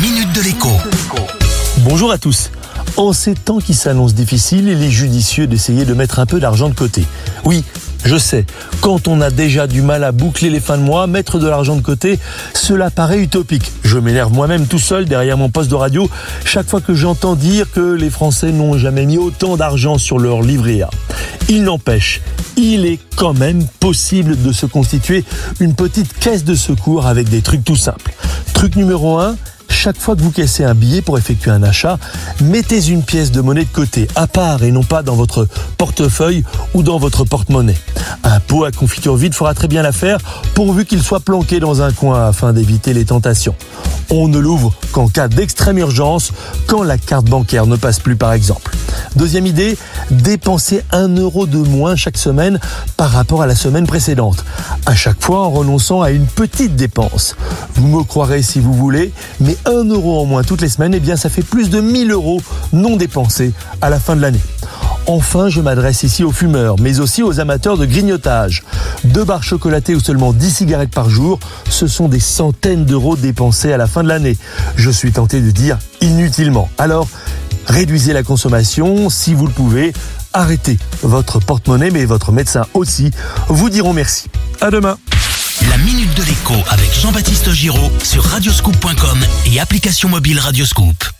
minute de l'écho. Bonjour à tous. En ces temps qui s'annoncent difficiles, il est judicieux d'essayer de mettre un peu d'argent de côté. Oui, je sais, quand on a déjà du mal à boucler les fins de mois, mettre de l'argent de côté, cela paraît utopique. Je m'énerve moi-même tout seul derrière mon poste de radio chaque fois que j'entends dire que les Français n'ont jamais mis autant d'argent sur leur livret A. Il n'empêche, il est quand même possible de se constituer une petite caisse de secours avec des trucs tout simples. Truc numéro 1, chaque fois que vous caissez un billet pour effectuer un achat, mettez une pièce de monnaie de côté, à part et non pas dans votre portefeuille ou dans votre porte-monnaie. Un pot à confiture vide fera très bien l'affaire, pourvu qu'il soit planqué dans un coin afin d'éviter les tentations. On ne l'ouvre qu'en cas d'extrême urgence, quand la carte bancaire ne passe plus par exemple. Deuxième idée, dépenser un euro de moins chaque semaine par rapport à la semaine précédente. À chaque fois en renonçant à une petite dépense. Vous me croirez si vous voulez, mais un euro en moins toutes les semaines, eh bien ça fait plus de 1000 euros non dépensés à la fin de l'année. Enfin, je m'adresse ici aux fumeurs, mais aussi aux amateurs de grignotage. Deux barres chocolatées ou seulement 10 cigarettes par jour, ce sont des centaines d'euros dépensés à la fin de l'année. Je suis tenté de dire inutilement. Alors, réduisez la consommation si vous le pouvez. Arrêtez votre porte-monnaie, mais votre médecin aussi vous diront merci. À demain. La minute de l'écho avec Jean-Baptiste Giraud sur radioscoop.com et application mobile Radioscoop.